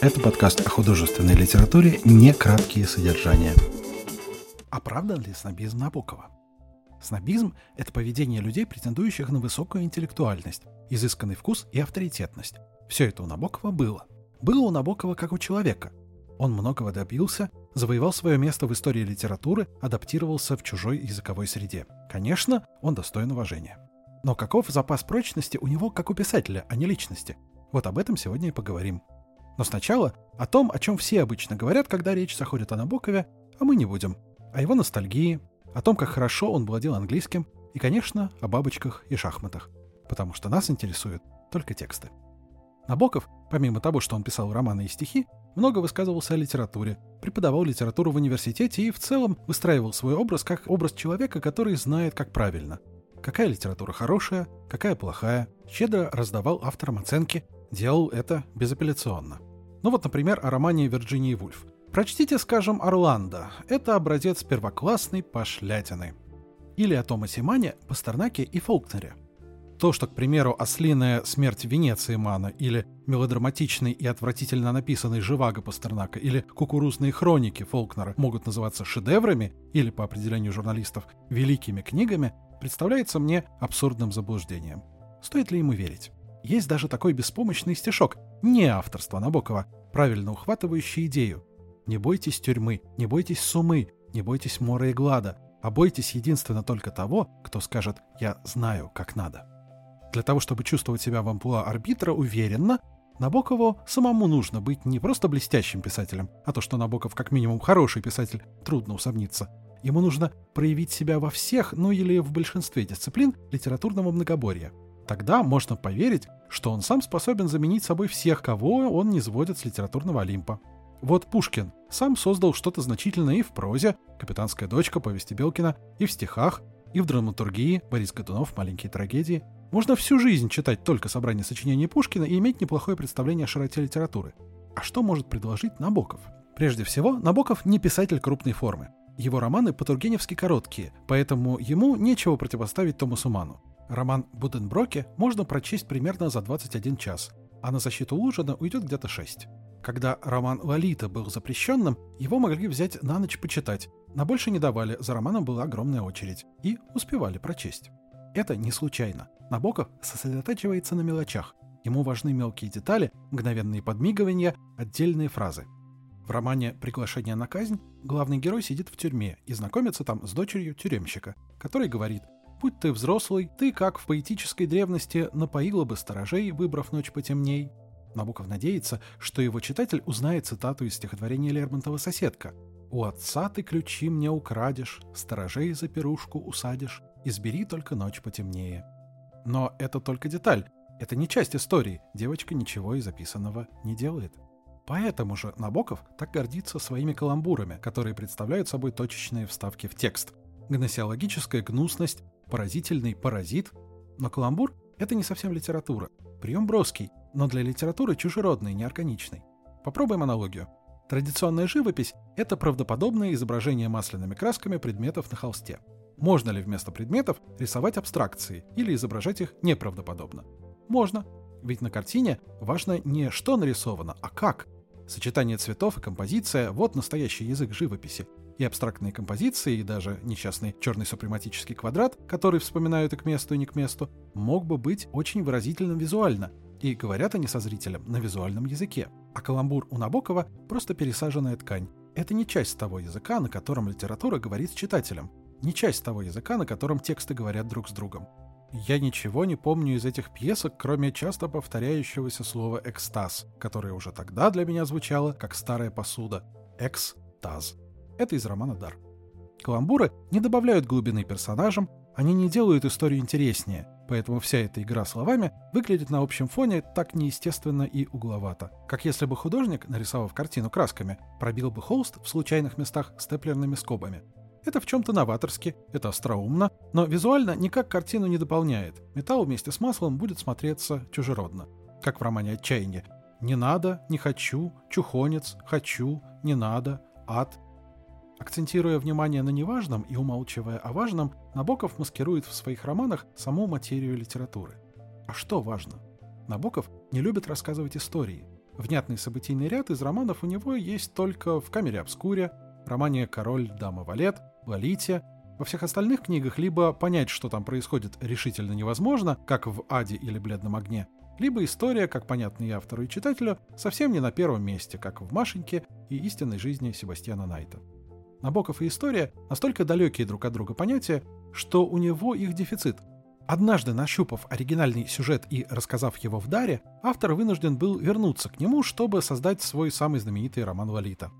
Это подкаст о художественной литературе «Не краткие содержания». Оправдан ли снобизм Набокова? Снобизм – это поведение людей, претендующих на высокую интеллектуальность, изысканный вкус и авторитетность. Все это у Набокова было. Было у Набокова как у человека. Он многого добился, завоевал свое место в истории литературы, адаптировался в чужой языковой среде. Конечно, он достоин уважения. Но каков запас прочности у него как у писателя, а не личности? Вот об этом сегодня и поговорим. Но сначала о том, о чем все обычно говорят, когда речь заходит о Набокове, а мы не будем. О его ностальгии, о том, как хорошо он владел английским, и, конечно, о бабочках и шахматах. Потому что нас интересуют только тексты. Набоков, помимо того, что он писал романы и стихи, много высказывался о литературе, преподавал литературу в университете и в целом выстраивал свой образ как образ человека, который знает, как правильно. Какая литература хорошая, какая плохая, щедро раздавал авторам оценки, делал это безапелляционно. Ну вот, например, о романе Вирджинии Вульф. Прочтите, скажем, «Орландо». Это образец первоклассной пошлятины. Или о Томасе Мане, Пастернаке и Фолкнере. То, что, к примеру, «Ослиная смерть Венеции» Мана или мелодраматичный и отвратительно написанный «Живаго» Пастернака или «Кукурузные хроники» Фолкнера могут называться шедеврами или, по определению журналистов, великими книгами, представляется мне абсурдным заблуждением. Стоит ли ему верить? Есть даже такой беспомощный стишок, не авторства Набокова, правильно ухватывающий идею. Не бойтесь тюрьмы, не бойтесь сумы, не бойтесь мора и глада, а бойтесь единственно только того, кто скажет «я знаю, как надо». Для того, чтобы чувствовать себя в амплуа арбитра уверенно, Набокову самому нужно быть не просто блестящим писателем, а то, что Набоков как минимум хороший писатель, трудно усомниться. Ему нужно проявить себя во всех, ну или в большинстве дисциплин литературного многоборья – Тогда можно поверить, что он сам способен заменить собой всех, кого он не сводит с литературного Олимпа. Вот Пушкин сам создал что-то значительное и в прозе «Капитанская дочка» повести Белкина, и в стихах, и в драматургии Борис Годунов «Маленькие трагедии». Можно всю жизнь читать только собрание сочинений Пушкина и иметь неплохое представление о широте литературы. А что может предложить Набоков? Прежде всего, Набоков не писатель крупной формы. Его романы по-тургеневски короткие, поэтому ему нечего противоставить Томасу Ману. Роман Буденброке можно прочесть примерно за 21 час, а на защиту Лужина уйдет где-то 6. Когда роман Лолита был запрещенным, его могли взять на ночь почитать, на больше не давали, за романом была огромная очередь, и успевали прочесть. Это не случайно. Набоков сосредотачивается на мелочах. Ему важны мелкие детали, мгновенные подмигивания, отдельные фразы. В романе «Приглашение на казнь» главный герой сидит в тюрьме и знакомится там с дочерью тюремщика, который говорит Будь ты взрослый, ты, как в поэтической древности, напоила бы сторожей, выбрав ночь потемней. Набоков надеется, что его читатель узнает цитату из стихотворения Лермонтова «Соседка». «У отца ты ключи мне украдешь, сторожей за пирушку усадишь, избери только ночь потемнее». Но это только деталь, это не часть истории, девочка ничего из записанного не делает. Поэтому же Набоков так гордится своими каламбурами, которые представляют собой точечные вставки в текст. Гносеологическая гнусность, поразительный паразит. Но каламбур — это не совсем литература. Прием броский, но для литературы чужеродный, неорганичный. Попробуем аналогию. Традиционная живопись — это правдоподобное изображение масляными красками предметов на холсте. Можно ли вместо предметов рисовать абстракции или изображать их неправдоподобно? Можно. Ведь на картине важно не что нарисовано, а как. Сочетание цветов и композиция — вот настоящий язык живописи и абстрактные композиции, и даже несчастный черный супрематический квадрат, который вспоминают и к месту, и не к месту, мог бы быть очень выразительным визуально, и говорят они со зрителем на визуальном языке. А каламбур у Набокова — просто пересаженная ткань. Это не часть того языка, на котором литература говорит с читателем, не часть того языка, на котором тексты говорят друг с другом. Я ничего не помню из этих пьесок, кроме часто повторяющегося слова «экстаз», которое уже тогда для меня звучало как старая посуда. «Экстаз». Это из романа «Дар». Каламбуры не добавляют глубины персонажам, они не делают историю интереснее, поэтому вся эта игра словами выглядит на общем фоне так неестественно и угловато. Как если бы художник, нарисовав картину красками, пробил бы холст в случайных местах степлерными скобами. Это в чем-то новаторски, это остроумно, но визуально никак картину не дополняет. Металл вместе с маслом будет смотреться чужеродно. Как в романе «Отчаяние». «Не надо», «Не хочу», «Чухонец», «Хочу», «Не надо», «Ад», Акцентируя внимание на неважном и умалчивая о важном, Набоков маскирует в своих романах саму материю литературы. А что важно? Набоков не любит рассказывать истории. Внятный событийный ряд из романов у него есть только в «Камере обскуре», романе «Король, дама, валет», «Лолите». Во всех остальных книгах либо понять, что там происходит, решительно невозможно, как в «Аде» или «Бледном огне», либо история, как понятно и автору, и читателю, совсем не на первом месте, как в «Машеньке» и «Истинной жизни» Себастьяна Найта. Набоков и история настолько далекие друг от друга понятия, что у него их дефицит. Однажды нащупав оригинальный сюжет и рассказав его в даре, автор вынужден был вернуться к нему, чтобы создать свой самый знаменитый роман Лолита.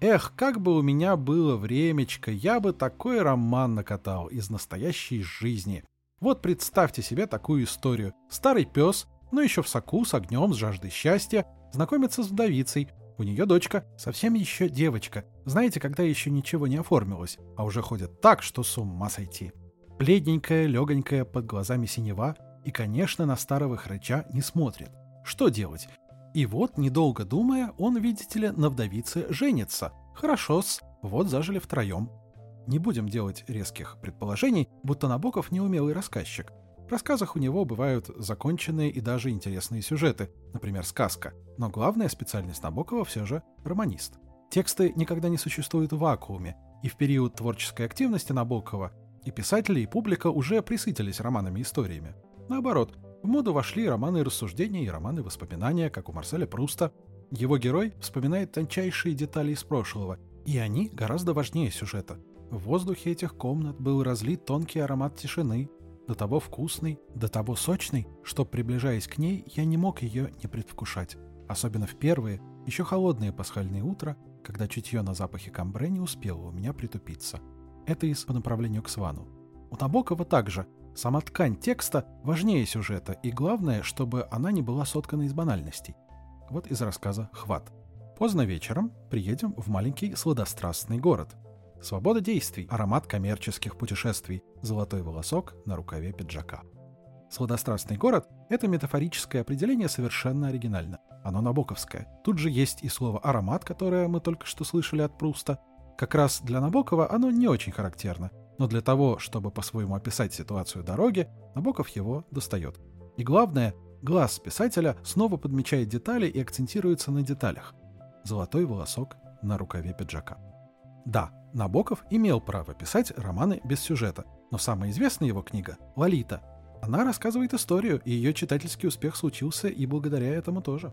Эх, как бы у меня было времечко, я бы такой роман накатал из настоящей жизни. Вот представьте себе такую историю. Старый пес, но еще в соку, с огнем, с жаждой счастья, знакомится с вдовицей. У нее дочка, совсем еще девочка. Знаете, когда еще ничего не оформилось, а уже ходит так, что с ума сойти. Бледненькая, легонькая, под глазами синева, и, конечно, на старого хрыча не смотрит. Что делать? И вот, недолго думая, он, видите ли, на вдовице женится. Хорошо-с, вот зажили втроем. Не будем делать резких предположений, будто Набоков неумелый рассказчик. В рассказах у него бывают законченные и даже интересные сюжеты, например, сказка. Но главная специальность Набокова все же романист. Тексты никогда не существуют в вакууме, и в период творческой активности Набокова и писатели, и публика уже присытились романами и историями. Наоборот, в моду вошли романы рассуждения и романы воспоминания, как у Марселя Пруста. Его герой вспоминает тончайшие детали из прошлого, и они гораздо важнее сюжета. В воздухе этих комнат был разлит тонкий аромат тишины, до того вкусный, до того сочный, что, приближаясь к ней, я не мог ее не предвкушать. Особенно в первые, еще холодные пасхальные утра, когда чутье на запахе камбре не успело у меня притупиться. Это из по направлению к Свану. У Набокова также. Сама ткань текста важнее сюжета, и главное, чтобы она не была соткана из банальностей. Вот из рассказа «Хват». Поздно вечером приедем в маленький сладострастный город. Свобода действий, аромат коммерческих путешествий, золотой волосок на рукаве пиджака. Сладострастный город – это метафорическое определение совершенно оригинально. Оно набоковское. Тут же есть и слово «аромат», которое мы только что слышали от Пруста, как раз для Набокова оно не очень характерно, но для того, чтобы по-своему описать ситуацию дороги, Набоков его достает. И главное, глаз писателя снова подмечает детали и акцентируется на деталях. Золотой волосок на рукаве пиджака. Да, Набоков имел право писать романы без сюжета, но самая известная его книга — «Лолита». Она рассказывает историю, и ее читательский успех случился и благодаря этому тоже.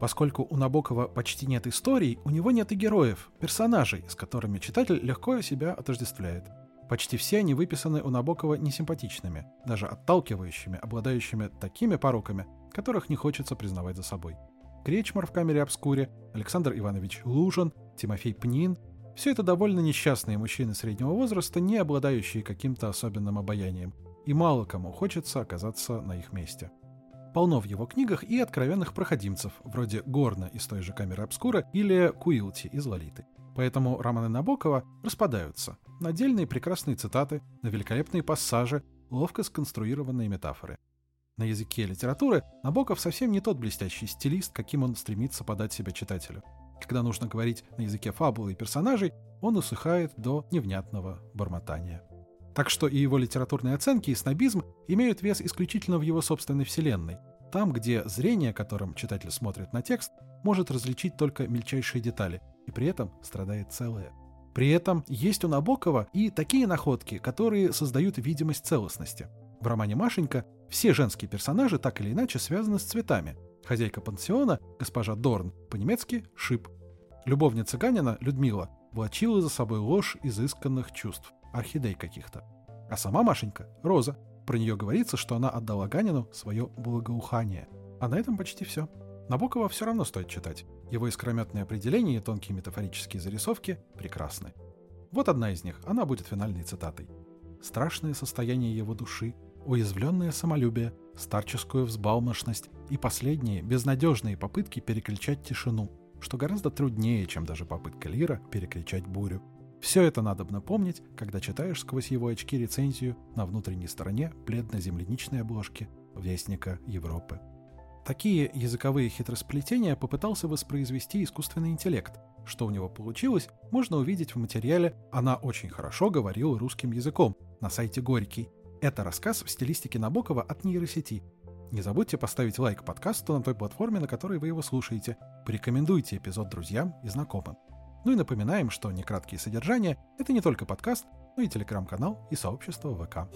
Поскольку у Набокова почти нет историй, у него нет и героев, персонажей, с которыми читатель легко себя отождествляет. Почти все они выписаны у Набокова несимпатичными, даже отталкивающими, обладающими такими пороками, которых не хочется признавать за собой. Кречмар в камере обскуре, Александр Иванович Лужин, Тимофей Пнин – все это довольно несчастные мужчины среднего возраста, не обладающие каким-то особенным обаянием, и мало кому хочется оказаться на их месте. Полно в его книгах и откровенных проходимцев, вроде Горна из той же камеры обскура или Куилти из Лолиты. Поэтому романы Набокова распадаются на отдельные прекрасные цитаты, на великолепные пассажи, ловко сконструированные метафоры. На языке литературы Набоков совсем не тот блестящий стилист, каким он стремится подать себя читателю. Когда нужно говорить на языке фабулы и персонажей, он усыхает до невнятного бормотания. Так что и его литературные оценки и снобизм имеют вес исключительно в его собственной вселенной, там, где зрение, которым читатель смотрит на текст, может различить только мельчайшие детали, и при этом страдает целое. При этом есть у Набокова и такие находки, которые создают видимость целостности. В романе «Машенька» все женские персонажи так или иначе связаны с цветами. Хозяйка пансиона, госпожа Дорн, по-немецки «шип». Любовница Ганина, Людмила, влачила за собой ложь изысканных чувств орхидей каких-то. А сама Машенька — роза. Про нее говорится, что она отдала Ганину свое благоухание. А на этом почти все. Набокова все равно стоит читать. Его искрометные определения и тонкие метафорические зарисовки прекрасны. Вот одна из них, она будет финальной цитатой. «Страшное состояние его души, уязвленное самолюбие, старческую взбалмошность и последние, безнадежные попытки переключать тишину, что гораздо труднее, чем даже попытка Лира перекричать бурю. Все это надо напомнить, когда читаешь сквозь его очки рецензию на внутренней стороне бледно-земляничной обложки Вестника Европы. Такие языковые хитросплетения попытался воспроизвести искусственный интеллект. Что у него получилось, можно увидеть в материале «Она очень хорошо говорила русским языком» на сайте Горький. Это рассказ в стилистике Набокова от нейросети. Не забудьте поставить лайк подкасту на той платформе, на которой вы его слушаете. Порекомендуйте эпизод друзьям и знакомым. Ну и напоминаем, что «Некраткие содержания» — это не только подкаст, но и телеграм-канал и сообщество ВК.